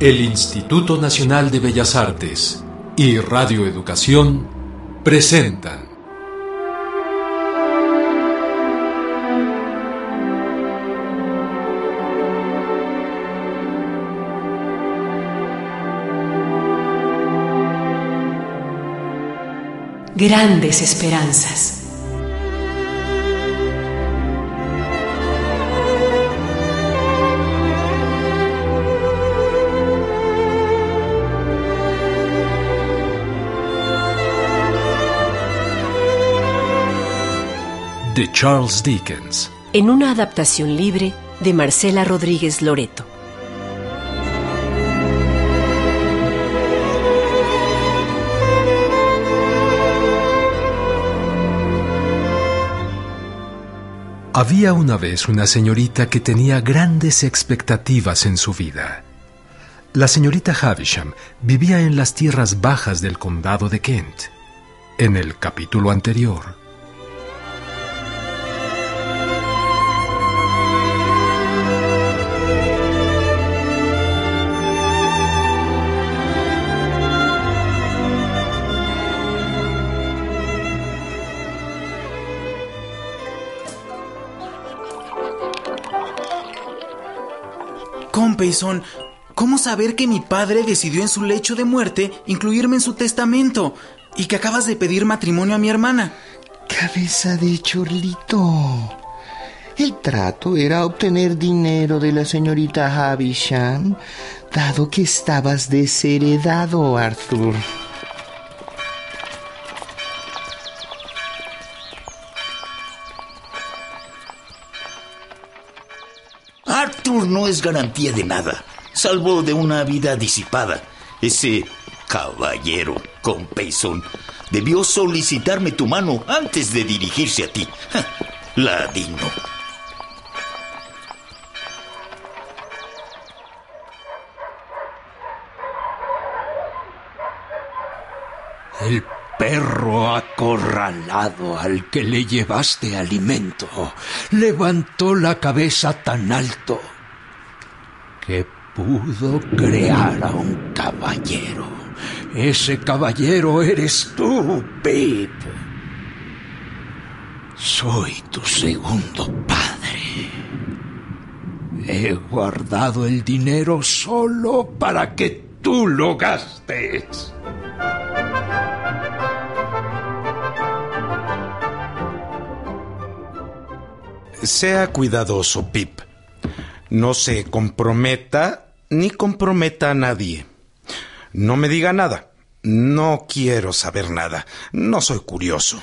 El Instituto Nacional de Bellas Artes y Radio Educación presentan Grandes Esperanzas. De Charles Dickens. En una adaptación libre de Marcela Rodríguez Loreto. Había una vez una señorita que tenía grandes expectativas en su vida. La señorita Havisham vivía en las tierras bajas del condado de Kent. En el capítulo anterior, Compeyson, ¿cómo saber que mi padre decidió en su lecho de muerte incluirme en su testamento y que acabas de pedir matrimonio a mi hermana? Cabeza de chorlito. El trato era obtener dinero de la señorita Havisham, dado que estabas desheredado, Arthur. No es garantía de nada, salvo de una vida disipada. Ese caballero con pezón debió solicitarme tu mano antes de dirigirse a ti. Ja, Ladino. El perro acorralado al que le llevaste alimento levantó la cabeza tan alto que pudo crear a un caballero. Ese caballero eres tú, Pip. Soy tu segundo padre. He guardado el dinero solo para que tú lo gastes. Sea cuidadoso, Pip. No se comprometa ni comprometa a nadie. No me diga nada. No quiero saber nada. No soy curioso.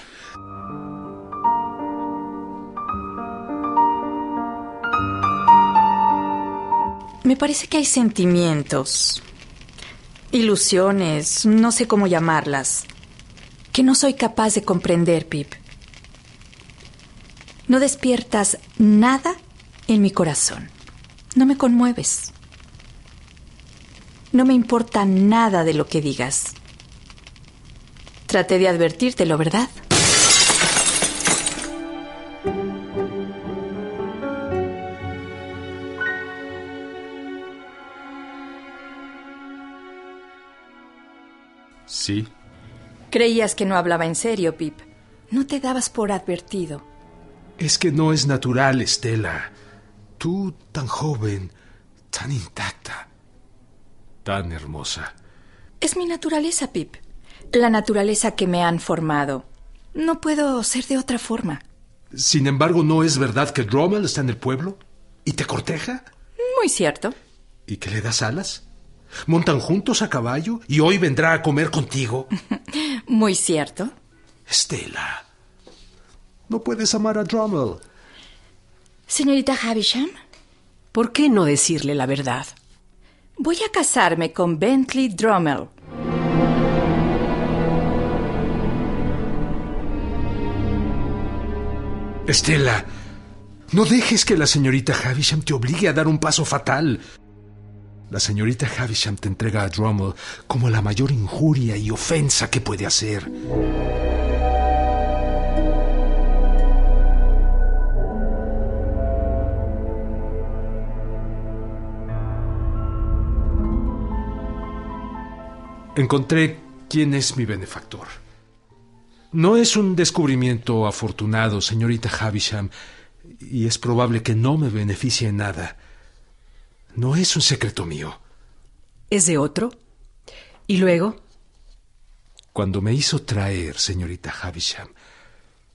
Me parece que hay sentimientos, ilusiones, no sé cómo llamarlas, que no soy capaz de comprender, Pip. No despiertas nada en mi corazón. No me conmueves. No me importa nada de lo que digas. Traté de advertírtelo, ¿verdad? Sí. Creías que no hablaba en serio, Pip. No te dabas por advertido. Es que no es natural, Estela. Tú tan joven, tan intacta, tan hermosa. Es mi naturaleza, Pip. La naturaleza que me han formado. No puedo ser de otra forma. Sin embargo, ¿no es verdad que Rommel está en el pueblo? ¿Y te corteja? Muy cierto. ¿Y que le das alas? ¿Montan juntos a caballo y hoy vendrá a comer contigo? Muy cierto. Estela, no puedes amar a Drummel. Señorita Havisham. ¿Por qué no decirle la verdad? Voy a casarme con Bentley Drummel. Estela, no dejes que la señorita Havisham te obligue a dar un paso fatal. La señorita Havisham te entrega a Drummel como la mayor injuria y ofensa que puede hacer. Encontré quién es mi benefactor. No es un descubrimiento afortunado, señorita Havisham, y es probable que no me beneficie en nada. No es un secreto mío. ¿Es de otro? ¿Y luego? Cuando me hizo traer, señorita Havisham,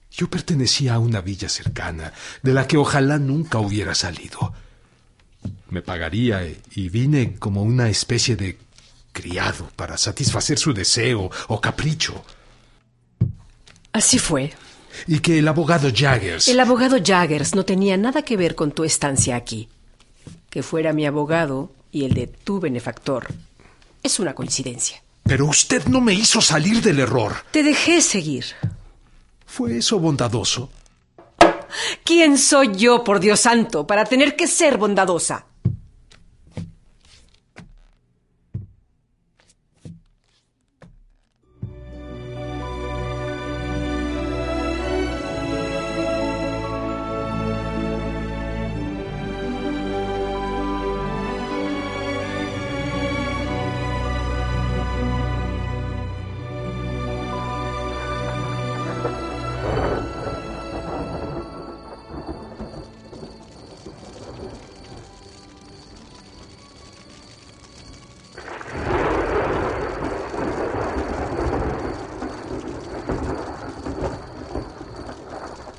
yo pertenecía a una villa cercana, de la que ojalá nunca hubiera salido. Me pagaría y vine como una especie de criado para satisfacer su deseo o capricho. Así fue. Y que el abogado Jaggers. El abogado Jaggers no tenía nada que ver con tu estancia aquí. Que fuera mi abogado y el de tu benefactor es una coincidencia. Pero usted no me hizo salir del error. Te dejé seguir. ¿Fue eso bondadoso? ¿Quién soy yo, por Dios santo, para tener que ser bondadosa?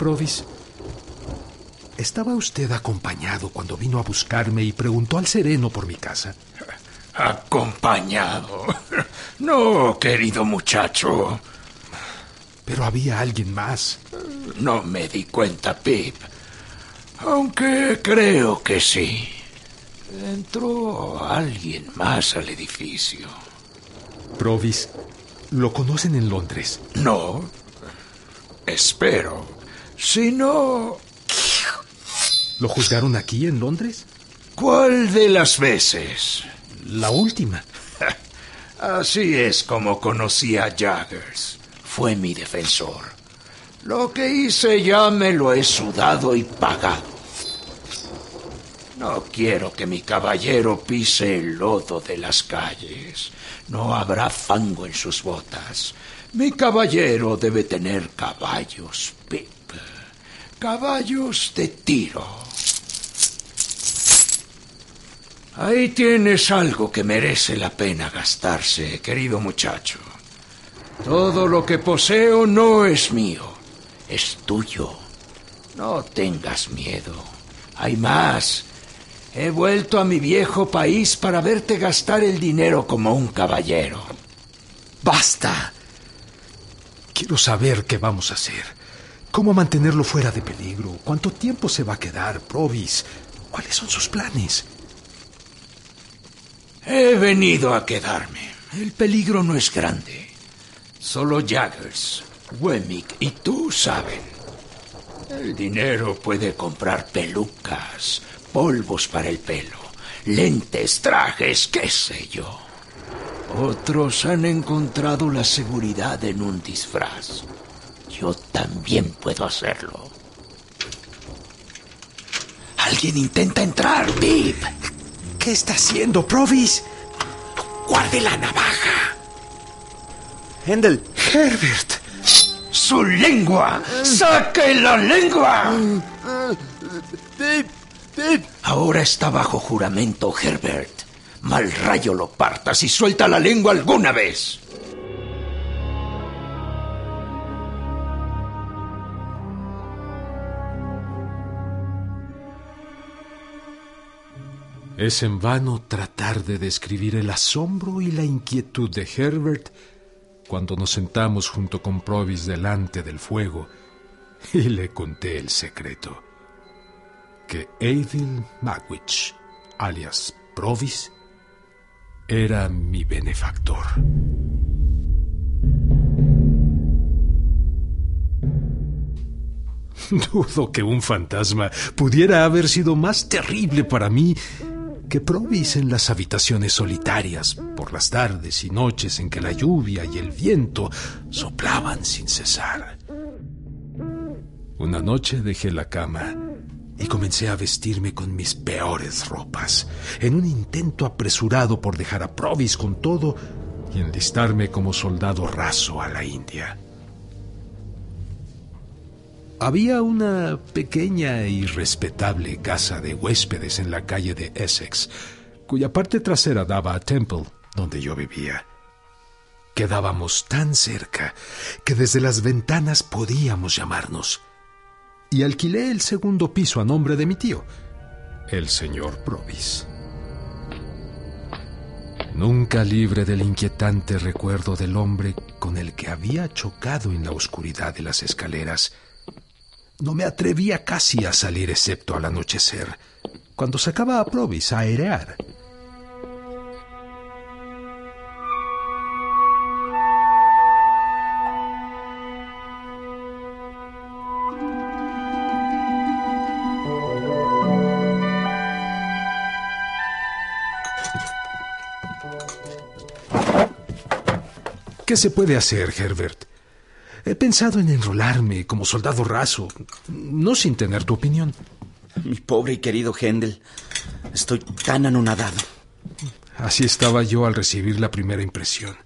Provis, ¿estaba usted acompañado cuando vino a buscarme y preguntó al sereno por mi casa? Acompañado. No, querido muchacho. Pero había alguien más. No me di cuenta, Pip. Aunque creo que sí. Entró alguien más al edificio. Provis, ¿lo conocen en Londres? No. Espero. Si no... ¿Lo juzgaron aquí en Londres? ¿Cuál de las veces? La última. Así es como conocí a Jaggers. Fue mi defensor. Lo que hice ya me lo he sudado y pagado. No quiero que mi caballero pise el lodo de las calles. No habrá fango en sus botas. Mi caballero debe tener caballos. Caballos de tiro. Ahí tienes algo que merece la pena gastarse, querido muchacho. Todo lo que poseo no es mío, es tuyo. No tengas miedo. Hay más. He vuelto a mi viejo país para verte gastar el dinero como un caballero. ¡Basta! Quiero saber qué vamos a hacer. ¿Cómo mantenerlo fuera de peligro? ¿Cuánto tiempo se va a quedar, Provis? ¿Cuáles son sus planes? He venido a quedarme. El peligro no es grande. Solo Jaggers, Wemmick y tú saben. El dinero puede comprar pelucas, polvos para el pelo, lentes, trajes, qué sé yo. Otros han encontrado la seguridad en un disfraz. Yo también puedo hacerlo. Alguien intenta entrar, Pip. ¿Qué está haciendo, Provis? Guarde la navaja. Hendel. Herbert. ¡Su lengua! ¡Saque la lengua! Pip, Pip. Ahora está bajo juramento, Herbert. Mal rayo lo partas y suelta la lengua alguna vez. Es en vano tratar de describir el asombro y la inquietud de Herbert cuando nos sentamos junto con Provis delante del fuego y le conté el secreto. Que Eivil Magwitch, alias Provis, era mi benefactor. Dudo que un fantasma pudiera haber sido más terrible para mí que Provis en las habitaciones solitarias por las tardes y noches en que la lluvia y el viento soplaban sin cesar. Una noche dejé la cama y comencé a vestirme con mis peores ropas, en un intento apresurado por dejar a Provis con todo y enlistarme como soldado raso a la India. Había una pequeña y respetable casa de huéspedes en la calle de Essex, cuya parte trasera daba a Temple, donde yo vivía. Quedábamos tan cerca que desde las ventanas podíamos llamarnos. Y alquilé el segundo piso a nombre de mi tío, el señor Provis. Nunca libre del inquietante recuerdo del hombre con el que había chocado en la oscuridad de las escaleras, no me atrevía casi a salir excepto al anochecer, cuando sacaba a Provis a airear. ¿Qué se puede hacer, Herbert? He pensado en enrolarme como soldado raso, no sin tener tu opinión. Mi pobre y querido Hendel, estoy tan anonadado. Así estaba yo al recibir la primera impresión.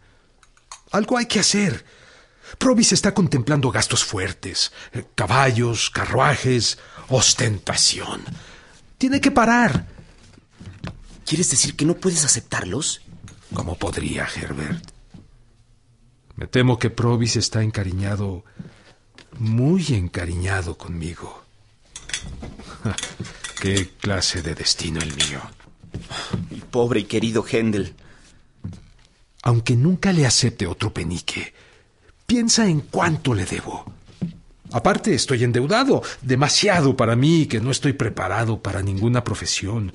Algo hay que hacer. Provis está contemplando gastos fuertes, eh, caballos, carruajes, ostentación. Tiene que parar. ¿Quieres decir que no puedes aceptarlos? ¿Cómo podría, Herbert? Me temo que Provis está encariñado, muy encariñado conmigo. ¿Qué clase de destino el mío? Mi pobre y querido Hendel. Aunque nunca le acepte otro penique, piensa en cuánto le debo. Aparte, estoy endeudado, demasiado para mí, que no estoy preparado para ninguna profesión,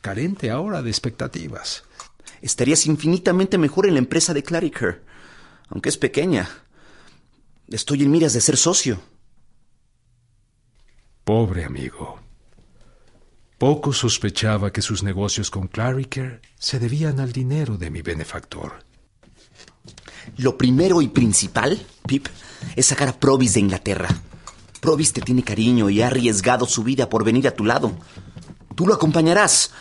carente ahora de expectativas. Estarías infinitamente mejor en la empresa de Clariker aunque es pequeña. Estoy en miras de ser socio. Pobre amigo. Poco sospechaba que sus negocios con Clariker se debían al dinero de mi benefactor. Lo primero y principal, Pip, es sacar a Provis de Inglaterra. Provis te tiene cariño y ha arriesgado su vida por venir a tu lado. Tú lo acompañarás.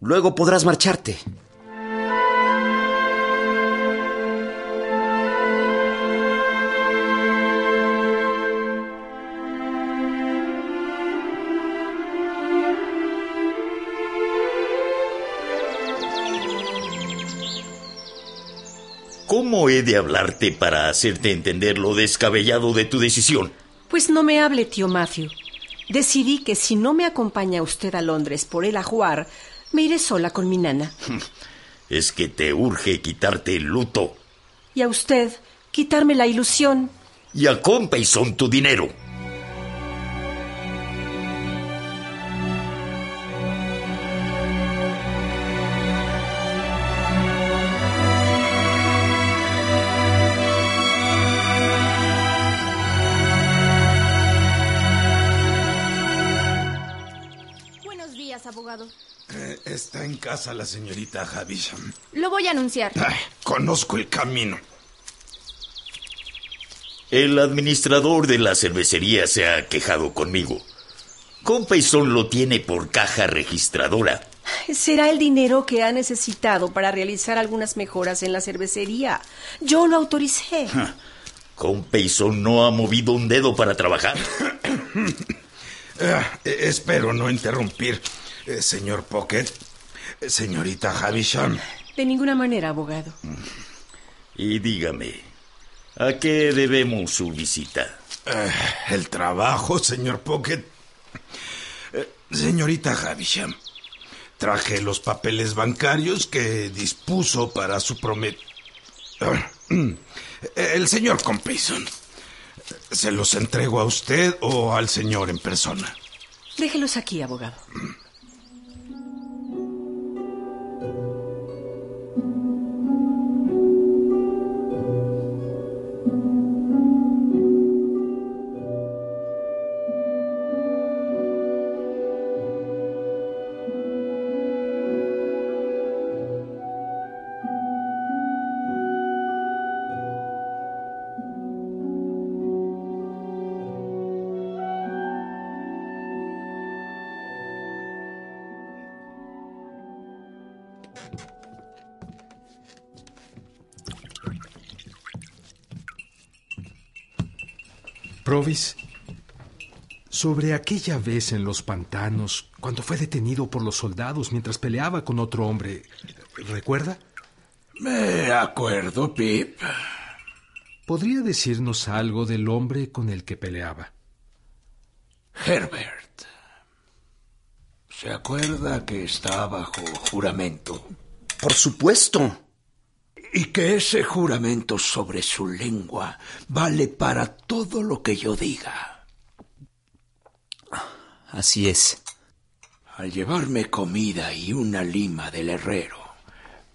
Luego podrás marcharte. ¿Cómo he de hablarte para hacerte entender lo descabellado de tu decisión? Pues no me hable, tío Matthew. Decidí que si no me acompaña usted a Londres por el ajuar, me iré sola con mi nana. Es que te urge quitarte el luto. Y a usted, quitarme la ilusión. Y a son tu dinero. Casa la señorita Havisham. Lo voy a anunciar. conozco el camino. El administrador de la cervecería se ha quejado conmigo. Compayson lo tiene por caja registradora. Será el dinero que ha necesitado para realizar algunas mejoras en la cervecería. Yo lo autoricé. Compayson no ha movido un dedo para trabajar. Ah, espero no interrumpir, eh, señor Pocket. Señorita Havisham. De ninguna manera, abogado. Y dígame, ¿a qué debemos su visita? Eh, el trabajo, señor Pocket. Eh, señorita Havisham, traje los papeles bancarios que dispuso para su promet... Eh, el señor Compeyson. ¿Se los entrego a usted o al señor en persona? Déjelos aquí, abogado. Provis, sobre aquella vez en los pantanos, cuando fue detenido por los soldados mientras peleaba con otro hombre, ¿recuerda? Me acuerdo, Pip. ¿Podría decirnos algo del hombre con el que peleaba? Herbert. ¿Se acuerda que está bajo juramento? Por supuesto. Y que ese juramento sobre su lengua vale para todo lo que yo diga. Así es. Al llevarme comida y una lima del herrero,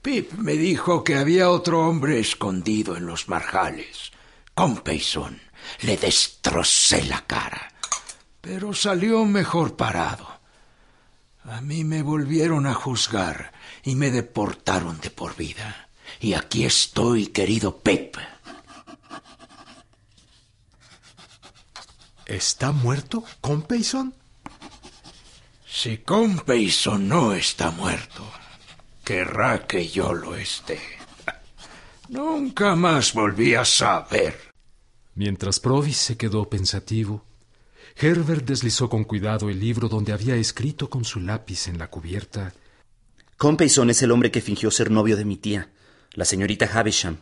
Pip me dijo que había otro hombre escondido en los marjales. Con Payson le destrocé la cara, pero salió mejor parado. A mí me volvieron a juzgar y me deportaron de por vida. Y aquí estoy, querido Pip. ¿Está muerto, Compeyson? Si Compeyson no está muerto, querrá que yo lo esté. Nunca más volví a saber. Mientras Provis se quedó pensativo, Herbert deslizó con cuidado el libro donde había escrito con su lápiz en la cubierta. Compeyson es el hombre que fingió ser novio de mi tía, la señorita Havisham.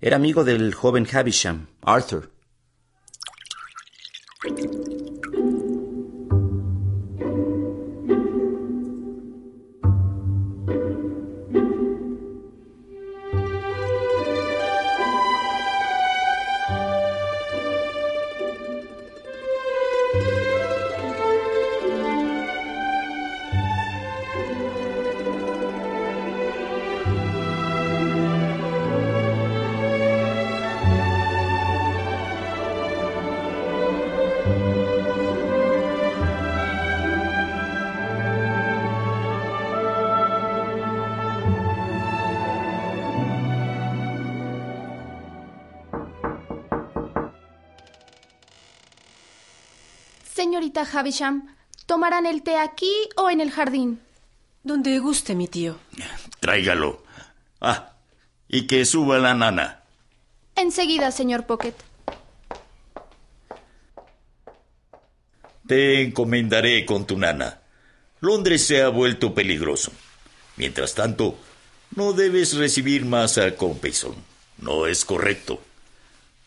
Era amigo del joven Havisham, Arthur. Señorita Havisham, ¿tomarán el té aquí o en el jardín? Donde guste, mi tío. Tráigalo. Ah, y que suba la nana. Enseguida, señor Pocket. Te encomendaré con tu nana. Londres se ha vuelto peligroso. Mientras tanto, no debes recibir más a Compeyson. No es correcto.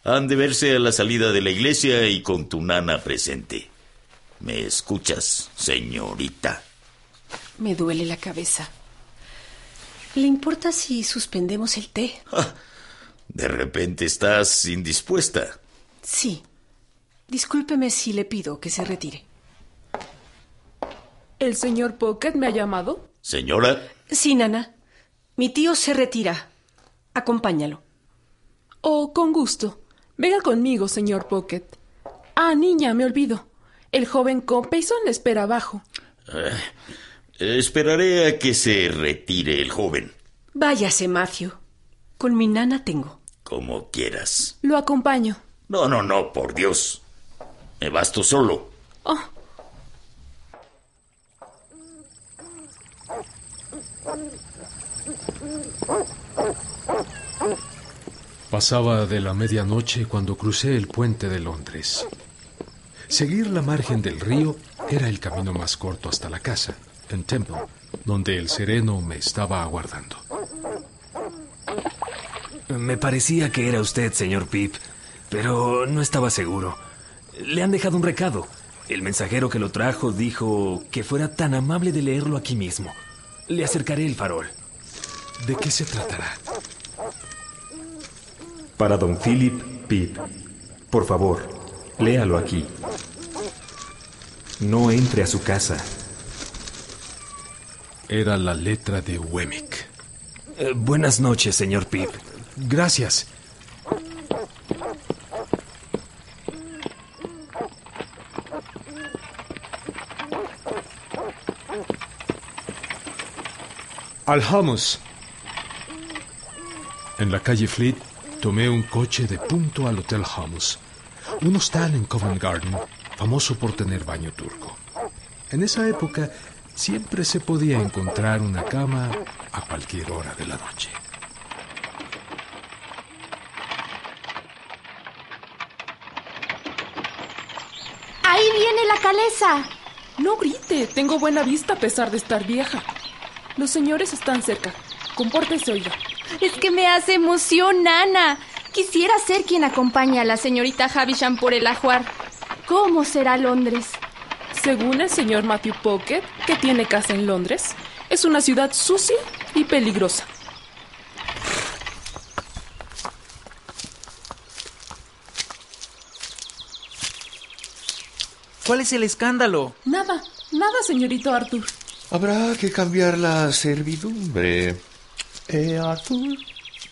Han de verse a la salida de la iglesia y con tu nana presente. ¿Me escuchas, señorita? Me duele la cabeza. ¿Le importa si suspendemos el té? De repente estás indispuesta. Sí. Discúlpeme si le pido que se retire. ¿El señor Pocket me ha llamado? Señora. Sí, Nana. Mi tío se retira. Acompáñalo. Oh, con gusto. Venga conmigo, señor Pocket. Ah, niña, me olvido. El joven Compeyson le espera abajo. Eh, esperaré a que se retire el joven. Váyase, Matthew. Con mi nana tengo. Como quieras. Lo acompaño. No, no, no, por Dios. Me basto solo. Oh. Pasaba de la medianoche cuando crucé el puente de Londres. Seguir la margen del río era el camino más corto hasta la casa, en Temple, donde el sereno me estaba aguardando. Me parecía que era usted, señor Pip, pero no estaba seguro. Le han dejado un recado. El mensajero que lo trajo dijo que fuera tan amable de leerlo aquí mismo. Le acercaré el farol. ¿De qué se tratará? Para don Philip Pip. Por favor, léalo aquí. No entre a su casa. Era la letra de Wemmick. Eh, buenas noches, señor Pip. Gracias. Al hummus. En la calle Fleet tomé un coche de punto al Hotel Hummus, un hostal en Covent Garden, famoso por tener baño turco. En esa época siempre se podía encontrar una cama a cualquier hora de la noche. la caleza! No grite, tengo buena vista a pesar de estar vieja. Los señores están cerca. Compórtese, oiga. Es que me hace emoción, Nana. Quisiera ser quien acompañe a la señorita Havisham por el ajuar. ¿Cómo será Londres? Según el señor Matthew Pocket, que tiene casa en Londres, es una ciudad sucia y peligrosa. ¿Cuál es el escándalo? Nada, nada, señorito Arthur. Habrá que cambiar la servidumbre. ¿Eh, Arthur?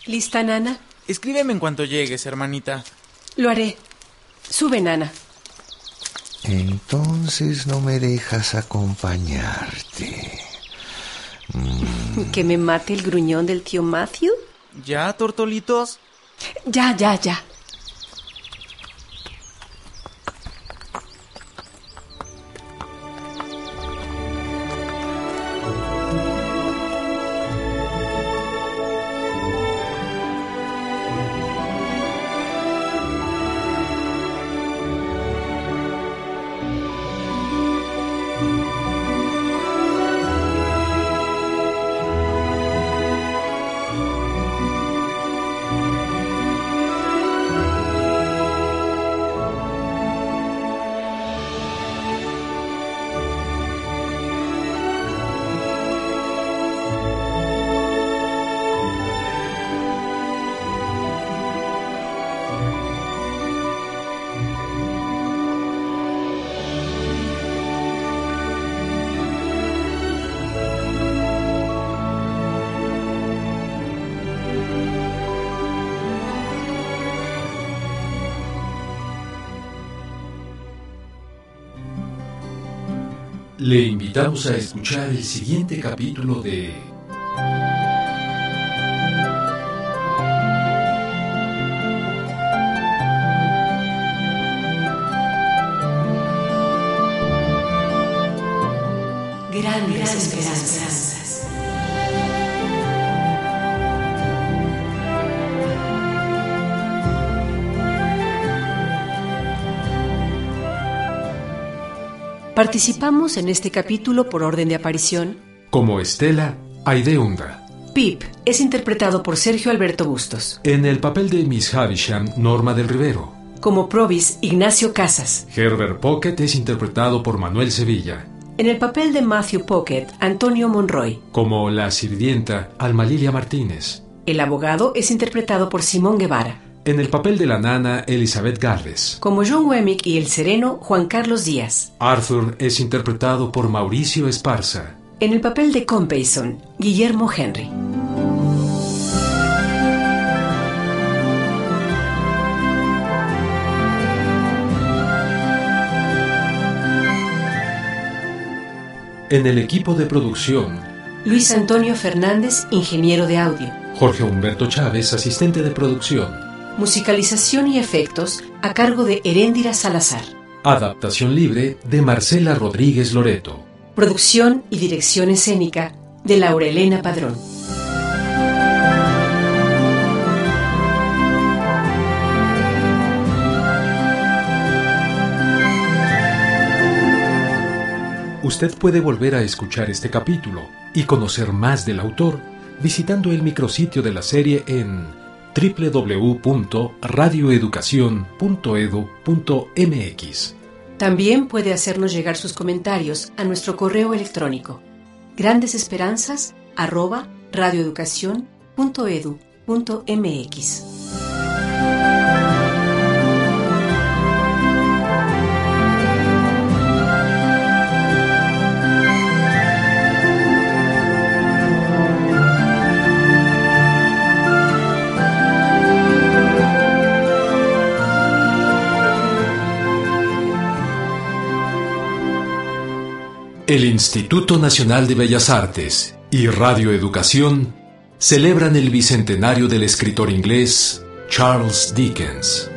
¿Lista, Nana? Escríbeme en cuanto llegues, hermanita. Lo haré. Sube, Nana. Entonces no me dejas acompañarte. Mm. ¿Que me mate el gruñón del tío Matthew? ¿Ya, tortolitos? Ya, ya, ya. Le invitamos a escuchar el siguiente capítulo de Participamos en este capítulo por orden de aparición. Como Estela Aideunda. Pip es interpretado por Sergio Alberto Bustos. En el papel de Miss Havisham, Norma del Rivero. Como Provis, Ignacio Casas. Herbert Pocket es interpretado por Manuel Sevilla. En el papel de Matthew Pocket, Antonio Monroy. Como la sirvienta, Alma Lilia Martínez. El abogado es interpretado por Simón Guevara. En el papel de la nana, Elizabeth Galvez. Como John Wemmick y el sereno, Juan Carlos Díaz. Arthur es interpretado por Mauricio Esparza. En el papel de Compeyson, Guillermo Henry. En el equipo de producción, Luis Antonio Fernández, ingeniero de audio. Jorge Humberto Chávez, asistente de producción. Musicalización y efectos a cargo de Heréndira Salazar. Adaptación libre de Marcela Rodríguez Loreto. Producción y dirección escénica de Laurelena Padrón. Usted puede volver a escuchar este capítulo y conocer más del autor visitando el micrositio de la serie en www.radioeducacion.edu.mx. También puede hacernos llegar sus comentarios a nuestro correo electrónico grandesesperanzas@radioeducacion.edu.mx. El Instituto Nacional de Bellas Artes y Radio Educación celebran el bicentenario del escritor inglés Charles Dickens.